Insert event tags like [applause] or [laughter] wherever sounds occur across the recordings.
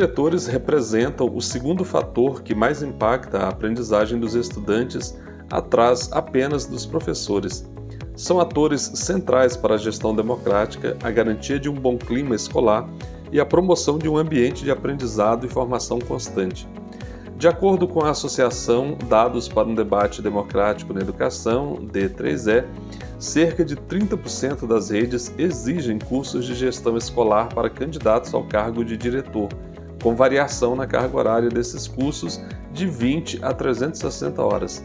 Diretores representam o segundo fator que mais impacta a aprendizagem dos estudantes, atrás apenas dos professores. São atores centrais para a gestão democrática, a garantia de um bom clima escolar e a promoção de um ambiente de aprendizado e formação constante. De acordo com a Associação Dados para um Debate Democrático na Educação, D3E, cerca de 30% das redes exigem cursos de gestão escolar para candidatos ao cargo de diretor com variação na carga horária desses cursos de 20 a 360 horas.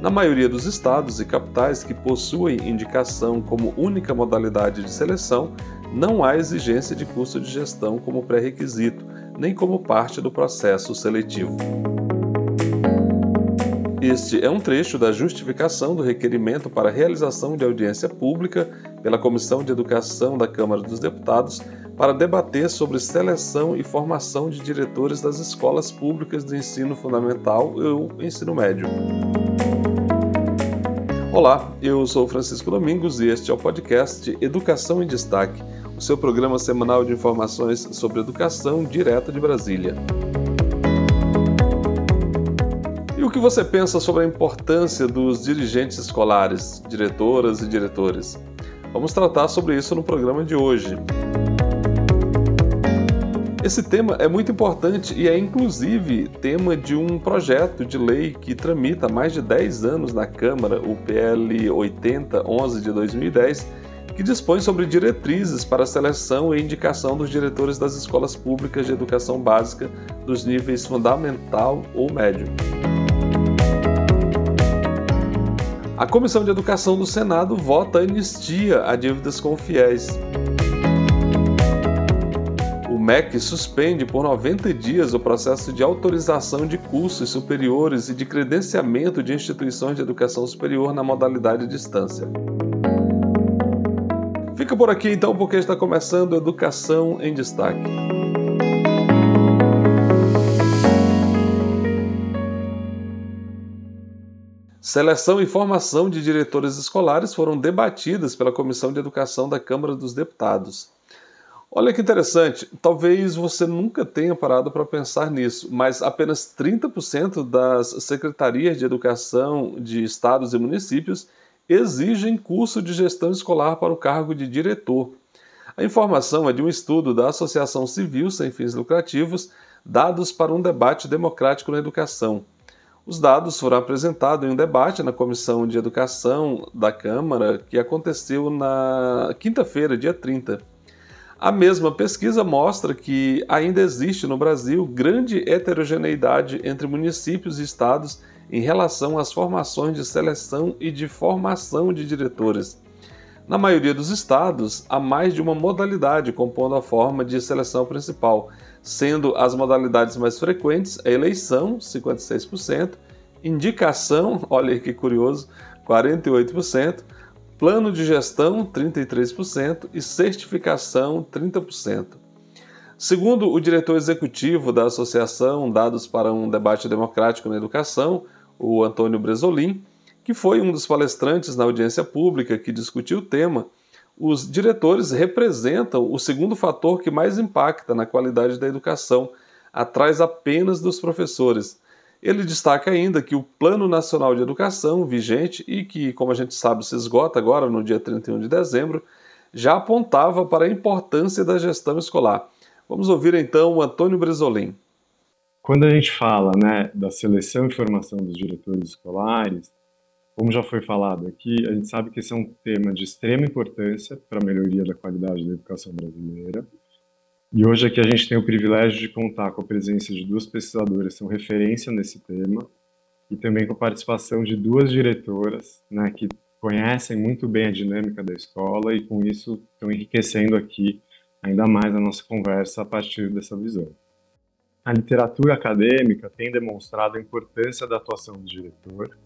Na maioria dos estados e capitais que possuem indicação como única modalidade de seleção, não há exigência de curso de gestão como pré-requisito, nem como parte do processo seletivo. Este é um trecho da justificação do requerimento para realização de audiência pública pela Comissão de Educação da Câmara dos Deputados para debater sobre seleção e formação de diretores das escolas públicas de ensino fundamental ou ensino médio. Olá, eu sou Francisco Domingos e este é o podcast Educação em Destaque, o seu programa semanal de informações sobre educação direto de Brasília. E o que você pensa sobre a importância dos dirigentes escolares, diretoras e diretores? Vamos tratar sobre isso no programa de hoje. Esse tema é muito importante e é inclusive tema de um projeto de lei que tramita há mais de 10 anos na Câmara, o PL 8011 de 2010, que dispõe sobre diretrizes para a seleção e indicação dos diretores das escolas públicas de educação básica dos níveis fundamental ou médio. A Comissão de Educação do Senado vota anistia a dívidas com fiéis. MEC suspende por 90 dias o processo de autorização de cursos superiores e de credenciamento de instituições de educação superior na modalidade distância. Fica por aqui então, porque está começando Educação em Destaque. Seleção e formação de diretores escolares foram debatidas pela Comissão de Educação da Câmara dos Deputados. Olha que interessante, talvez você nunca tenha parado para pensar nisso, mas apenas 30% das secretarias de educação de estados e municípios exigem curso de gestão escolar para o cargo de diretor. A informação é de um estudo da Associação Civil Sem Fins Lucrativos, Dados para um Debate Democrático na Educação. Os dados foram apresentados em um debate na Comissão de Educação da Câmara, que aconteceu na quinta-feira, dia 30. A mesma pesquisa mostra que ainda existe no Brasil grande heterogeneidade entre municípios e estados em relação às formações de seleção e de formação de diretores. Na maioria dos estados, há mais de uma modalidade compondo a forma de seleção principal, sendo as modalidades mais frequentes a eleição, 56%, indicação, [laughs] olha que curioso, 48%, plano de gestão 33% e certificação 30%. Segundo o diretor executivo da Associação Dados para um Debate Democrático na Educação, o Antônio Bresolim, que foi um dos palestrantes na audiência pública que discutiu o tema, os diretores representam o segundo fator que mais impacta na qualidade da educação, atrás apenas dos professores, ele destaca ainda que o Plano Nacional de Educação, vigente e que, como a gente sabe, se esgota agora no dia 31 de dezembro, já apontava para a importância da gestão escolar. Vamos ouvir então o Antônio Bresolim. Quando a gente fala né, da seleção e formação dos diretores escolares, como já foi falado aqui, a gente sabe que esse é um tema de extrema importância para a melhoria da qualidade da educação brasileira. E hoje aqui a gente tem o privilégio de contar com a presença de duas pesquisadoras que são referência nesse tema e também com a participação de duas diretoras, né, que conhecem muito bem a dinâmica da escola e com isso estão enriquecendo aqui ainda mais a nossa conversa a partir dessa visão. a literatura acadêmica tem demonstrado a importância da atuação do diretor,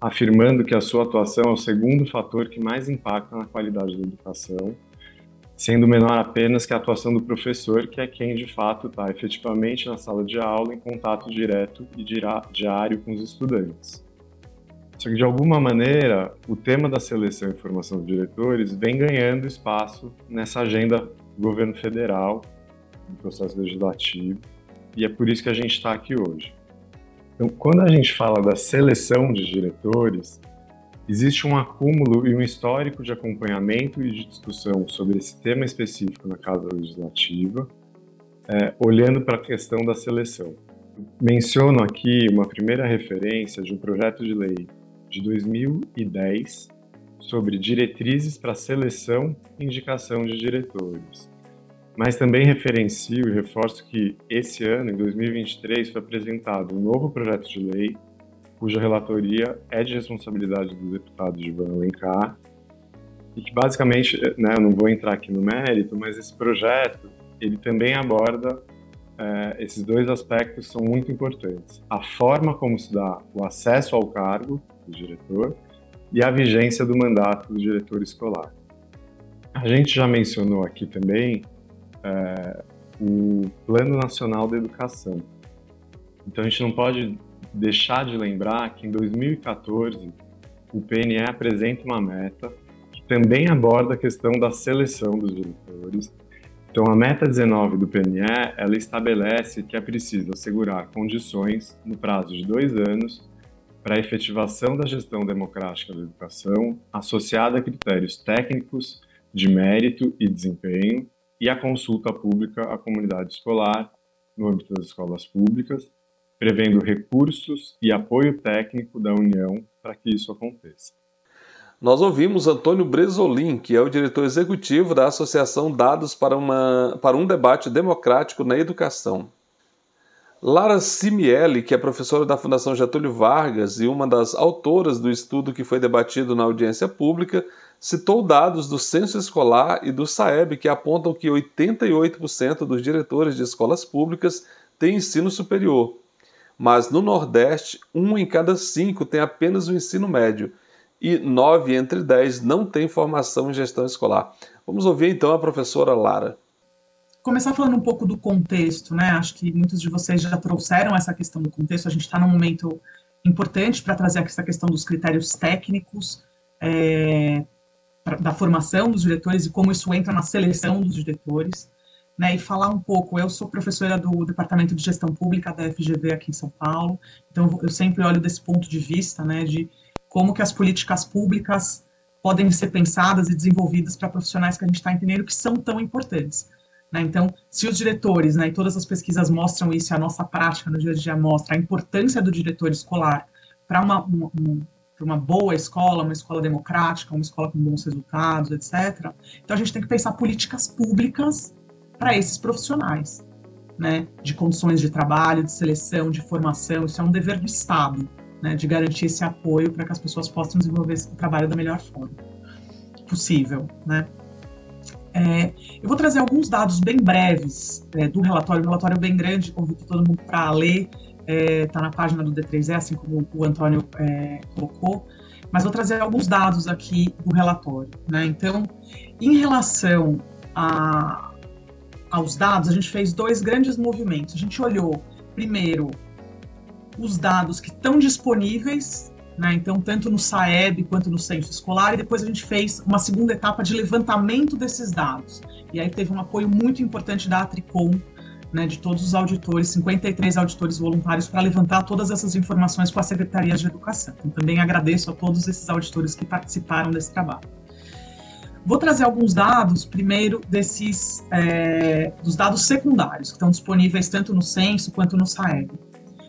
afirmando que a sua atuação é o segundo fator que mais impacta na qualidade da educação, sendo menor apenas que a atuação do professor, que é quem de fato está efetivamente na sala de aula em contato direto e diário com os estudantes. Só que, de alguma maneira, o tema da seleção e formação dos diretores vem ganhando espaço nessa agenda do governo federal, do processo legislativo, e é por isso que a gente está aqui hoje. Então, quando a gente fala da seleção de diretores, existe um acúmulo e um histórico de acompanhamento e de discussão sobre esse tema específico na Casa Legislativa, é, olhando para a questão da seleção. Menciono aqui uma primeira referência de um projeto de lei de 2010 sobre diretrizes para seleção e indicação de diretores. Mas também referencio e reforço que esse ano, em 2023, foi apresentado um novo projeto de lei, cuja relatoria é de responsabilidade do deputado Ivan Alencar, e que basicamente, né, eu não vou entrar aqui no mérito, mas esse projeto ele também aborda é, esses dois aspectos são muito importantes: a forma como se dá o acesso ao cargo do diretor e a vigência do mandato do diretor escolar. A gente já mencionou aqui também é, o Plano Nacional da Educação. Então a gente não pode deixar de lembrar que em 2014 o PNE apresenta uma meta que também aborda a questão da seleção dos diretores. Então a meta 19 do PNE ela estabelece que é preciso assegurar condições no prazo de dois anos para a efetivação da gestão democrática da educação, associada a critérios técnicos de mérito e desempenho, e a consulta pública à comunidade escolar no âmbito das escolas públicas, prevendo recursos e apoio técnico da União para que isso aconteça. Nós ouvimos Antônio Bresolim, que é o diretor executivo da Associação Dados para, uma, para um Debate Democrático na Educação. Lara Simielli, que é professora da Fundação Getúlio Vargas e uma das autoras do estudo que foi debatido na audiência pública, citou dados do censo escolar e do SAEB que apontam que 88% dos diretores de escolas públicas têm ensino superior. Mas no Nordeste, um em cada cinco tem apenas o ensino médio e nove entre dez não têm formação em gestão escolar. Vamos ouvir então a professora Lara. Começar falando um pouco do contexto, né? Acho que muitos de vocês já trouxeram essa questão do contexto. A gente está num momento importante para trazer essa questão dos critérios técnicos é, da formação dos diretores e como isso entra na seleção dos diretores, né, e falar um pouco. Eu sou professora do Departamento de Gestão Pública da FGV aqui em São Paulo, então eu sempre olho desse ponto de vista, né, de como que as políticas públicas podem ser pensadas e desenvolvidas para profissionais que a gente está entendendo que são tão importantes. Né? Então, se os diretores, né, e todas as pesquisas mostram isso, a nossa prática no dia a dia mostra a importância do diretor escolar para uma, uma, uma boa escola, uma escola democrática, uma escola com bons resultados, etc. Então a gente tem que pensar políticas públicas para esses profissionais, né? De condições de trabalho, de seleção, de formação. Isso é um dever do Estado, né? De garantir esse apoio para que as pessoas possam desenvolver esse trabalho da melhor forma possível, né? É, eu vou trazer alguns dados bem breves é, do relatório, um relatório bem grande, convido todo mundo para ler está é, tá na página do D3E, assim como o Antônio é, colocou, mas vou trazer alguns dados aqui do relatório. Né? Então, em relação a, aos dados, a gente fez dois grandes movimentos. A gente olhou, primeiro, os dados que estão disponíveis, né? então, tanto no SAEB quanto no censo escolar, e depois a gente fez uma segunda etapa de levantamento desses dados. E aí teve um apoio muito importante da Atricom, né, de todos os auditores, 53 auditores voluntários, para levantar todas essas informações com a Secretaria de Educação. Então, também agradeço a todos esses auditores que participaram desse trabalho. Vou trazer alguns dados, primeiro, desses é, dos dados secundários, que estão disponíveis tanto no censo quanto no SAEB.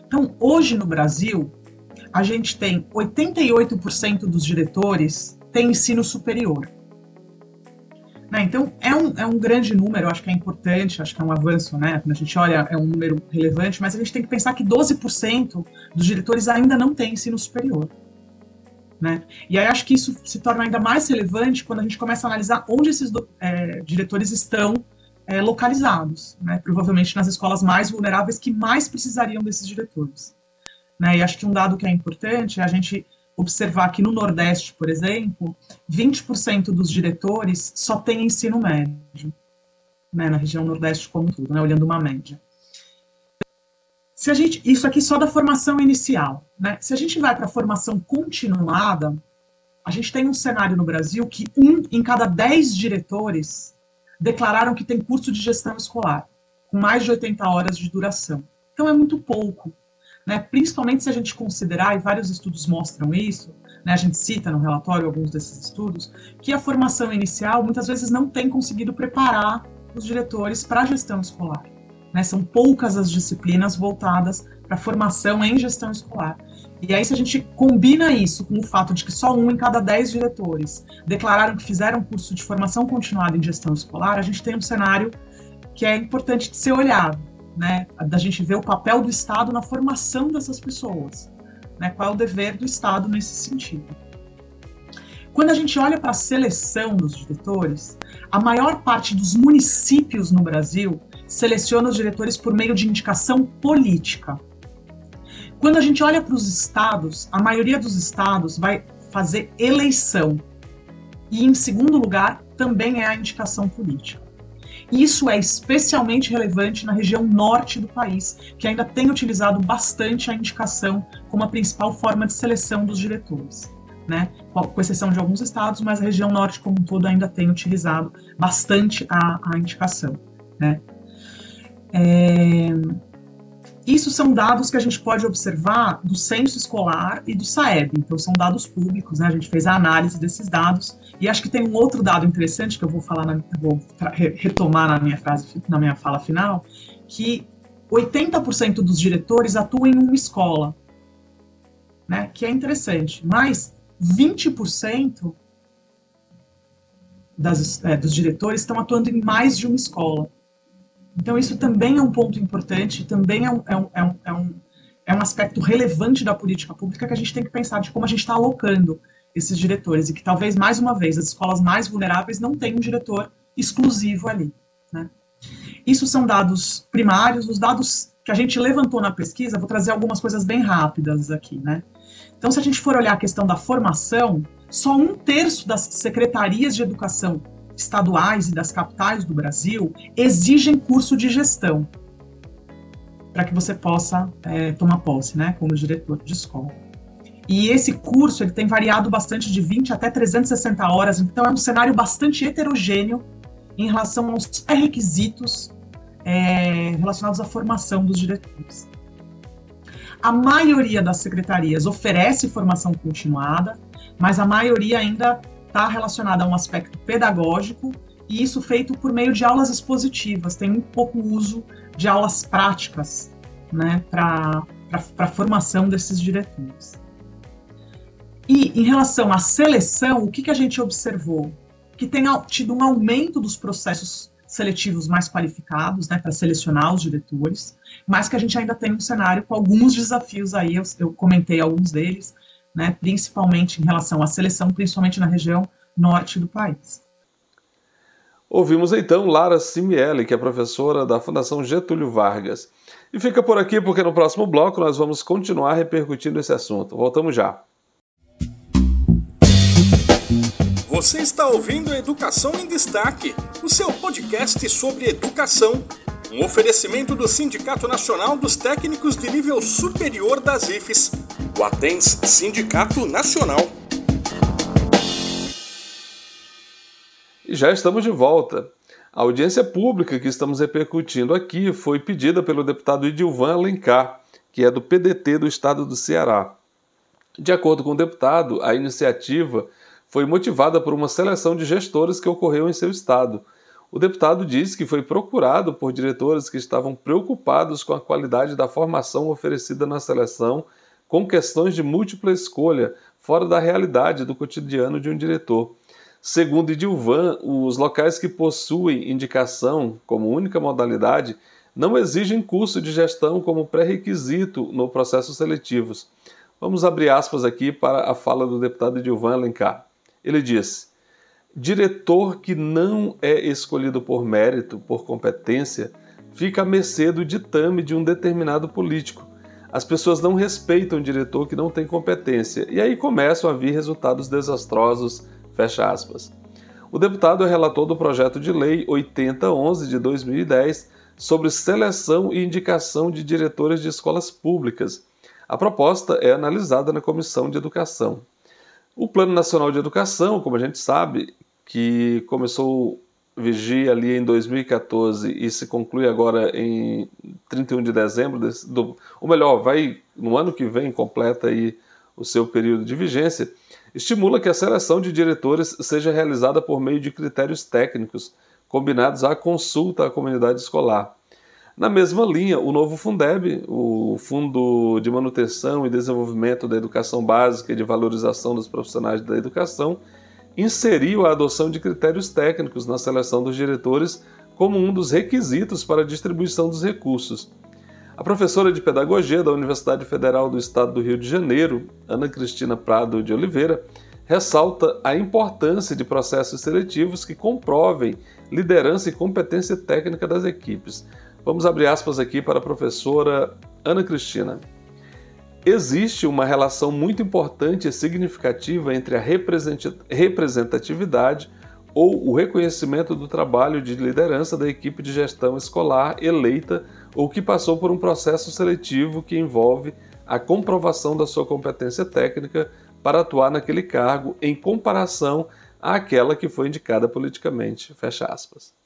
Então, hoje no Brasil, a gente tem 88% dos diretores têm ensino superior. Né? Então, é um, é um grande número, acho que é importante, acho que é um avanço, né? Quando a gente olha, é um número relevante, mas a gente tem que pensar que 12% dos diretores ainda não têm ensino superior. Né? E aí acho que isso se torna ainda mais relevante quando a gente começa a analisar onde esses é, diretores estão é, localizados, né, provavelmente nas escolas mais vulneráveis que mais precisariam desses diretores. Né, e acho que um dado que é importante é a gente observar que no Nordeste, por exemplo, 20% dos diretores só têm ensino médio, né, na região Nordeste como um todo, né, olhando uma média. Se a gente, isso aqui só da formação inicial, né? Se a gente vai para a formação continuada, a gente tem um cenário no Brasil que um em cada dez diretores declararam que tem curso de gestão escolar, com mais de 80 horas de duração. Então é muito pouco, né? Principalmente se a gente considerar, e vários estudos mostram isso, né? a gente cita no relatório alguns desses estudos, que a formação inicial muitas vezes não tem conseguido preparar os diretores para a gestão escolar. Né? São poucas as disciplinas voltadas para formação em gestão escolar. E aí, se a gente combina isso com o fato de que só um em cada dez diretores declararam que fizeram curso de formação continuada em gestão escolar, a gente tem um cenário que é importante de ser olhado, né? Da gente ver o papel do Estado na formação dessas pessoas, né? Qual é o dever do Estado nesse sentido? Quando a gente olha para a seleção dos diretores, a maior parte dos municípios no Brasil seleciona os diretores por meio de indicação política. Quando a gente olha para os estados, a maioria dos estados vai fazer eleição. E, em segundo lugar, também é a indicação política. Isso é especialmente relevante na região norte do país, que ainda tem utilizado bastante a indicação como a principal forma de seleção dos diretores. Né? Com exceção de alguns estados, mas a região norte como um todo ainda tem utilizado bastante a, a indicação. Né? É... Isso são dados que a gente pode observar do censo escolar e do SAEB, então são dados públicos, né? A gente fez a análise desses dados e acho que tem um outro dado interessante que eu vou falar, na, vou retomar na minha frase, na minha fala final, que 80% dos diretores atuam em uma escola, né? Que é interessante, mas 20% das, é, dos diretores estão atuando em mais de uma escola. Então, isso também é um ponto importante, também é um, é um, é um, é um, é um aspecto relevante da política pública que a gente tem que pensar de como a gente está alocando esses diretores e que talvez, mais uma vez, as escolas mais vulneráveis não tenham um diretor exclusivo ali. Né? Isso são dados primários, os dados que a gente levantou na pesquisa, vou trazer algumas coisas bem rápidas aqui. Né? Então, se a gente for olhar a questão da formação, só um terço das secretarias de educação estaduais e das capitais do Brasil exigem curso de gestão para que você possa é, tomar posse, né, como diretor de escola. E esse curso ele tem variado bastante de 20 até 360 horas, então é um cenário bastante heterogêneo em relação aos requisitos é, relacionados à formação dos diretores. A maioria das secretarias oferece formação continuada, mas a maioria ainda está relacionada a um aspecto pedagógico e isso feito por meio de aulas expositivas. Tem um pouco uso de aulas práticas né, para a formação desses diretores. E em relação à seleção, o que, que a gente observou? Que tem tido um aumento dos processos seletivos mais qualificados, né, para selecionar os diretores, mas que a gente ainda tem um cenário com alguns desafios aí, eu, eu comentei alguns deles, né, principalmente em relação à seleção, principalmente na região norte do país. Ouvimos então Lara Simiele, que é professora da Fundação Getúlio Vargas. E fica por aqui porque no próximo bloco nós vamos continuar repercutindo esse assunto. Voltamos já. Você está ouvindo Educação em Destaque, o seu podcast sobre educação um oferecimento do Sindicato Nacional dos Técnicos de Nível Superior das IFES, o Atens Sindicato Nacional. E já estamos de volta. A audiência pública que estamos repercutindo aqui foi pedida pelo deputado Edilvan Alencar, que é do PDT do estado do Ceará. De acordo com o deputado, a iniciativa foi motivada por uma seleção de gestores que ocorreu em seu estado o deputado disse que foi procurado por diretores que estavam preocupados com a qualidade da formação oferecida na seleção, com questões de múltipla escolha, fora da realidade do cotidiano de um diretor. Segundo Idilvan, os locais que possuem indicação como única modalidade não exigem curso de gestão como pré-requisito no processo seletivos. Vamos abrir aspas aqui para a fala do deputado Idilvan Alencar. Ele disse: Diretor que não é escolhido por mérito, por competência, fica à mercê do ditame de um determinado político. As pessoas não respeitam o diretor que não tem competência, e aí começam a vir resultados desastrosos. Fecha aspas. O deputado é relator do projeto de lei 8011 de 2010 sobre seleção e indicação de diretores de escolas públicas. A proposta é analisada na Comissão de Educação. O Plano Nacional de Educação, como a gente sabe, que começou vigia ali em 2014 e se conclui agora em 31 de dezembro, desse, do, ou melhor, vai no ano que vem completa aí o seu período de vigência, estimula que a seleção de diretores seja realizada por meio de critérios técnicos combinados à consulta à comunidade escolar. Na mesma linha, o novo Fundeb, o Fundo de Manutenção e Desenvolvimento da Educação Básica e de Valorização dos Profissionais da Educação, inseriu a adoção de critérios técnicos na seleção dos diretores como um dos requisitos para a distribuição dos recursos. A professora de Pedagogia da Universidade Federal do Estado do Rio de Janeiro, Ana Cristina Prado de Oliveira, ressalta a importância de processos seletivos que comprovem liderança e competência técnica das equipes. Vamos abrir aspas aqui para a professora Ana Cristina. Existe uma relação muito importante e significativa entre a representatividade ou o reconhecimento do trabalho de liderança da equipe de gestão escolar eleita ou que passou por um processo seletivo que envolve a comprovação da sua competência técnica para atuar naquele cargo em comparação àquela que foi indicada politicamente. Fecha aspas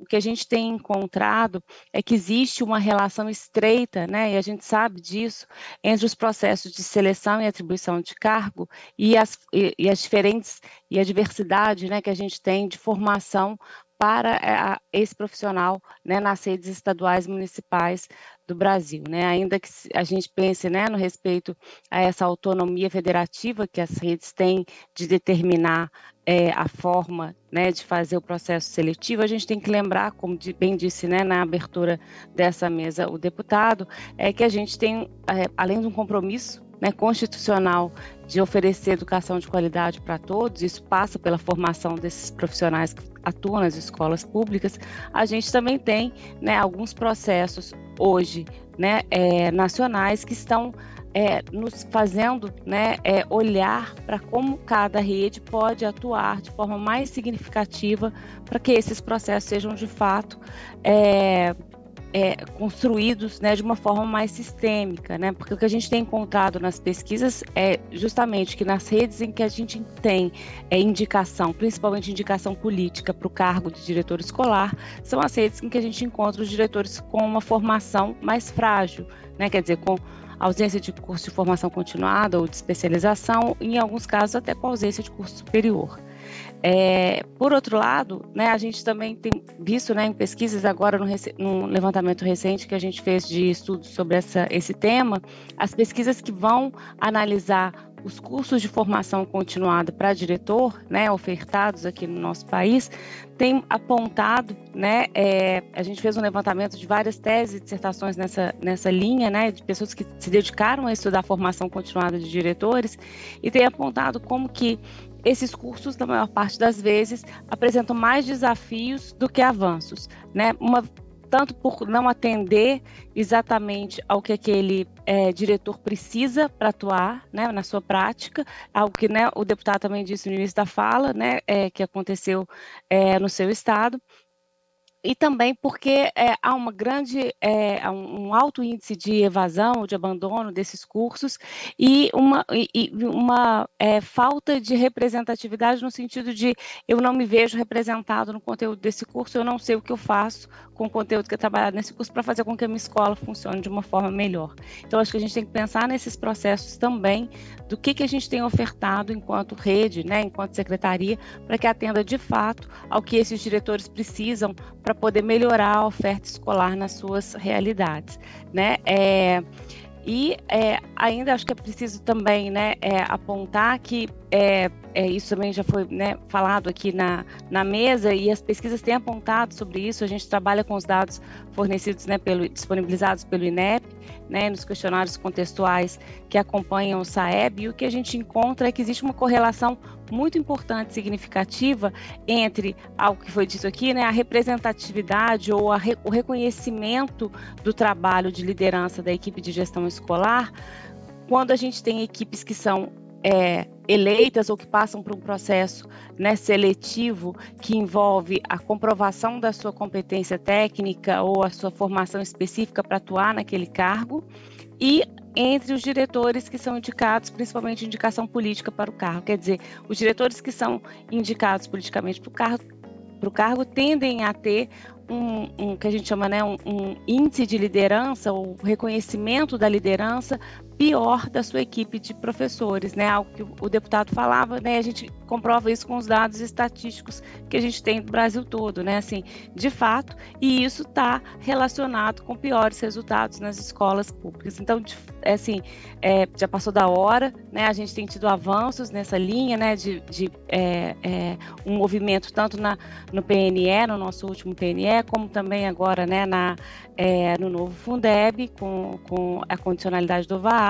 o que a gente tem encontrado é que existe uma relação estreita, né, e a gente sabe disso, entre os processos de seleção e atribuição de cargo e as, e, e as diferentes e a diversidade né, que a gente tem de formação para eh, esse profissional né, nas redes estaduais municipais do Brasil, né? Ainda que a gente pense, né, no respeito a essa autonomia federativa que as redes têm de determinar é, a forma, né, de fazer o processo seletivo, a gente tem que lembrar, como bem disse, né, na abertura dessa mesa o deputado, é que a gente tem, é, além de um compromisso né, constitucional de oferecer educação de qualidade para todos, isso passa pela formação desses profissionais que atuam nas escolas públicas, a gente também tem né, alguns processos hoje né, é, nacionais que estão é, nos fazendo né, é, olhar para como cada rede pode atuar de forma mais significativa para que esses processos sejam de fato é, construídos né, de uma forma mais sistêmica, né? Porque o que a gente tem encontrado nas pesquisas é justamente que nas redes em que a gente tem é, indicação, principalmente indicação política para o cargo de diretor escolar, são as redes em que a gente encontra os diretores com uma formação mais frágil, né? Quer dizer, com ausência de curso de formação continuada ou de especialização, em alguns casos até com ausência de curso superior. É, por outro lado, né, a gente também tem visto né, em pesquisas agora no, no, levantamento recente que a gente fez de estudos sobre essa, esse tema, as pesquisas que vão analisar os cursos de formação continuada para diretor, né, ofertados aqui no nosso país, tem apontado, né, é, a gente fez um levantamento de várias teses e dissertações nessa, nessa linha, né, de pessoas que se dedicaram a estudar formação continuada de diretores, e tem apontado como que esses cursos, na maior parte das vezes, apresentam mais desafios do que avanços, né? Uma, tanto por não atender exatamente ao que aquele é, diretor precisa para atuar né, na sua prática, algo que né, o deputado também disse no início da fala, né, é, que aconteceu é, no seu estado, e também porque é, há uma grande, é, um alto índice de evasão, de abandono desses cursos e uma, e, uma é, falta de representatividade no sentido de eu não me vejo representado no conteúdo desse curso, eu não sei o que eu faço com o conteúdo que é trabalhado nesse curso para fazer com que a minha escola funcione de uma forma melhor. Então, acho que a gente tem que pensar nesses processos também, do que, que a gente tem ofertado enquanto rede, né, enquanto secretaria, para que atenda de fato ao que esses diretores precisam para poder melhorar a oferta escolar nas suas realidades. Né? É, e é, ainda acho que é preciso também né, é, apontar que é, é, isso também já foi né, falado aqui na, na mesa e as pesquisas têm apontado sobre isso. A gente trabalha com os dados fornecidos, né, pelo, disponibilizados pelo INEP, né, nos questionários contextuais que acompanham o SAEB, e o que a gente encontra é que existe uma correlação muito importante, significativa, entre algo que foi dito aqui, né, a representatividade ou re, o reconhecimento do trabalho de liderança da equipe de gestão escolar, quando a gente tem equipes que são é, eleitas ou que passam por um processo né, seletivo que envolve a comprovação da sua competência técnica ou a sua formação específica para atuar naquele cargo, e entre os diretores que são indicados, principalmente indicação política para o cargo. Quer dizer, os diretores que são indicados politicamente para o cargo, para o cargo tendem a ter um, um, que a gente chama né, um, um índice de liderança ou reconhecimento da liderança pior da sua equipe de professores, né? Algo que o deputado falava, né? A gente comprova isso com os dados estatísticos que a gente tem do Brasil todo, né? Assim, de fato, e isso está relacionado com piores resultados nas escolas públicas. Então, é assim, é, já passou da hora, né? A gente tem tido avanços nessa linha, né? De, de é, é, um movimento tanto na, no PNE, no nosso último PNE, como também agora, né? Na, é, no novo Fundeb, com, com a condicionalidade do VAR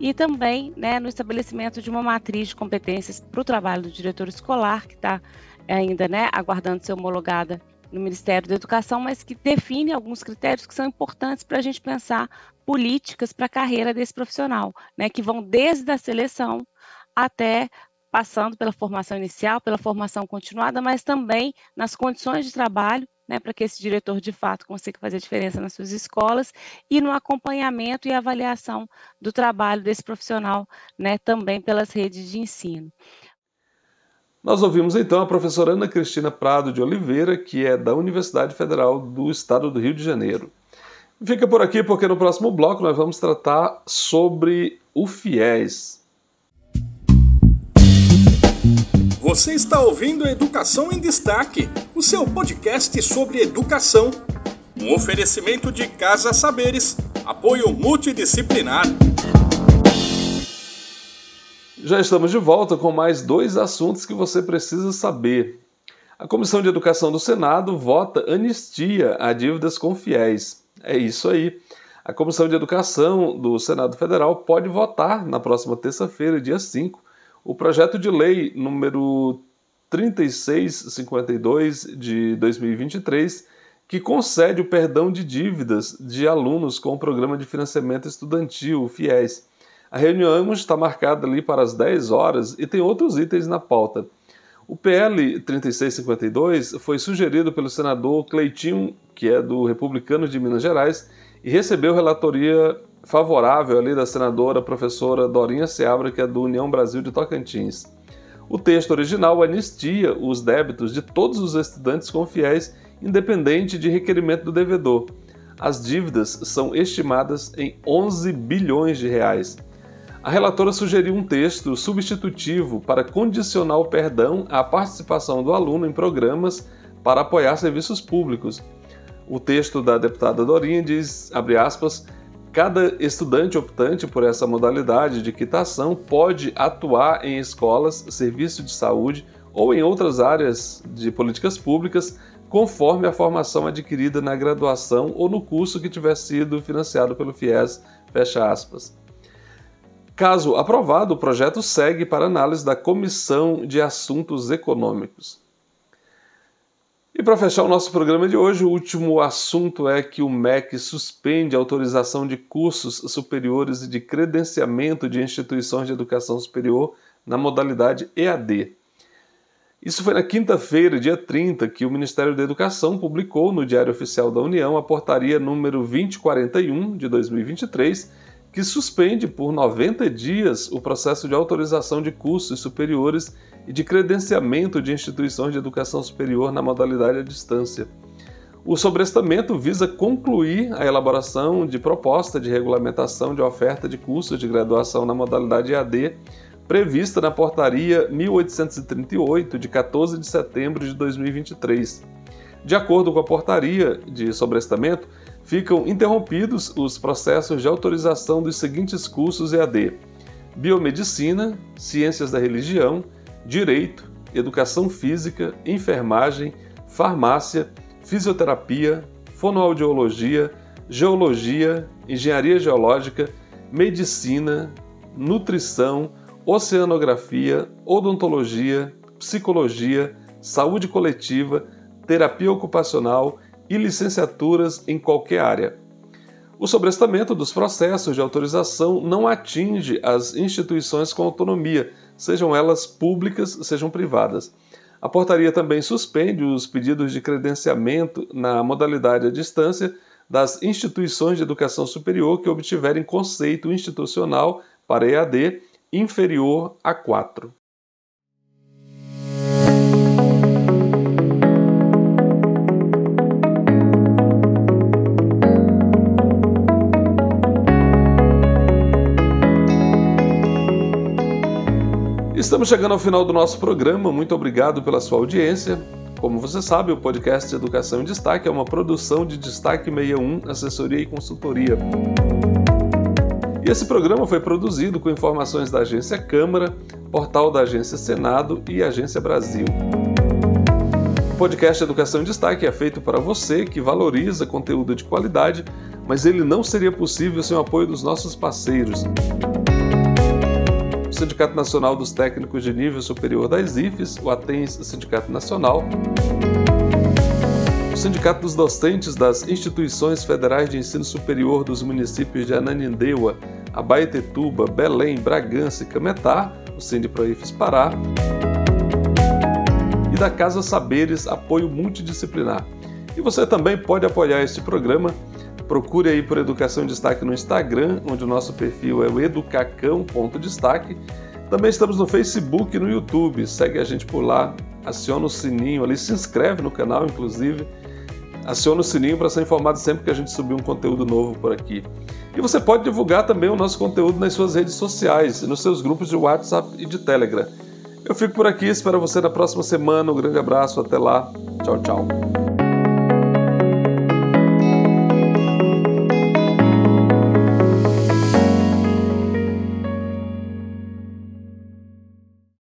e também né, no estabelecimento de uma matriz de competências para o trabalho do diretor escolar, que está ainda né, aguardando ser homologada no Ministério da Educação, mas que define alguns critérios que são importantes para a gente pensar políticas para a carreira desse profissional, né, que vão desde a seleção até passando pela formação inicial, pela formação continuada, mas também nas condições de trabalho né, para que esse diretor de fato consiga fazer diferença nas suas escolas e no acompanhamento e avaliação do trabalho desse profissional, né, também pelas redes de ensino. Nós ouvimos então a professora Ana Cristina Prado de Oliveira, que é da Universidade Federal do Estado do Rio de Janeiro. Fica por aqui porque no próximo bloco nós vamos tratar sobre o FIES, Você está ouvindo Educação em Destaque, o seu podcast sobre educação. Um oferecimento de Casa Saberes, apoio multidisciplinar. Já estamos de volta com mais dois assuntos que você precisa saber. A Comissão de Educação do Senado vota anistia a dívidas com fiéis. É isso aí. A Comissão de Educação do Senado Federal pode votar na próxima terça-feira, dia 5, o projeto de lei número 3652 de 2023, que concede o perdão de dívidas de alunos com o Programa de Financiamento Estudantil, FIES. A reunião está marcada ali para as 10 horas e tem outros itens na pauta. O PL 3652 foi sugerido pelo senador Cleitinho, que é do Republicano de Minas Gerais, e recebeu relatoria favorável ali da senadora professora Dorinha Seabra, que é do União Brasil de Tocantins. O texto original anistia os débitos de todos os estudantes com fiéis, independente de requerimento do devedor. As dívidas são estimadas em 11 bilhões de reais. A relatora sugeriu um texto substitutivo para condicionar o perdão à participação do aluno em programas para apoiar serviços públicos. O texto da deputada Dorinha diz, abre aspas, Cada estudante optante por essa modalidade de quitação pode atuar em escolas, serviço de saúde ou em outras áreas de políticas públicas, conforme a formação adquirida na graduação ou no curso que tiver sido financiado pelo FIES. Fecha aspas. Caso aprovado, o projeto segue para análise da Comissão de Assuntos Econômicos. E para fechar o nosso programa de hoje, o último assunto é que o MEC suspende a autorização de cursos superiores e de credenciamento de instituições de educação superior na modalidade EAD. Isso foi na quinta-feira, dia 30, que o Ministério da Educação publicou no Diário Oficial da União a portaria número 2041 de 2023, que suspende por 90 dias o processo de autorização de cursos superiores e de credenciamento de instituições de educação superior na modalidade à distância. O sobrestamento visa concluir a elaboração de proposta de regulamentação de oferta de cursos de graduação na modalidade AD, prevista na Portaria 1838, de 14 de setembro de 2023. De acordo com a portaria de sobrestamento, ficam interrompidos os processos de autorização dos seguintes cursos EAD: Biomedicina, Ciências da Religião, direito, educação física, enfermagem, farmácia, fisioterapia, fonoaudiologia, geologia, engenharia geológica, medicina, nutrição, oceanografia, odontologia, psicologia, saúde coletiva, terapia ocupacional e licenciaturas em qualquer área. O sobrestamento dos processos de autorização não atinge as instituições com autonomia, sejam elas públicas, sejam privadas. A portaria também suspende os pedidos de credenciamento na modalidade à distância das instituições de educação superior que obtiverem conceito institucional para EAD inferior a 4. Estamos chegando ao final do nosso programa. Muito obrigado pela sua audiência. Como você sabe, o podcast Educação em Destaque é uma produção de Destaque 61, assessoria e consultoria. E esse programa foi produzido com informações da Agência Câmara, portal da Agência Senado e Agência Brasil. O podcast Educação em Destaque é feito para você que valoriza conteúdo de qualidade, mas ele não seria possível sem o apoio dos nossos parceiros. Sindicato Nacional dos Técnicos de Nível Superior das IFES, o ATENS Sindicato Nacional, o Sindicato dos Docentes das Instituições Federais de Ensino Superior dos municípios de Ananindeua, Abaetetuba, Belém, Bragança e Cametá, o Sindiproifes Pará, e da Casa Saberes Apoio Multidisciplinar. E você também pode apoiar este programa Procure aí por Educação em Destaque no Instagram, onde o nosso perfil é o educacão.destaque. Também estamos no Facebook e no YouTube. Segue a gente por lá, aciona o sininho ali, se inscreve no canal, inclusive. Aciona o sininho para ser informado sempre que a gente subir um conteúdo novo por aqui. E você pode divulgar também o nosso conteúdo nas suas redes sociais, nos seus grupos de WhatsApp e de Telegram. Eu fico por aqui, espero você na próxima semana. Um grande abraço, até lá. Tchau, tchau.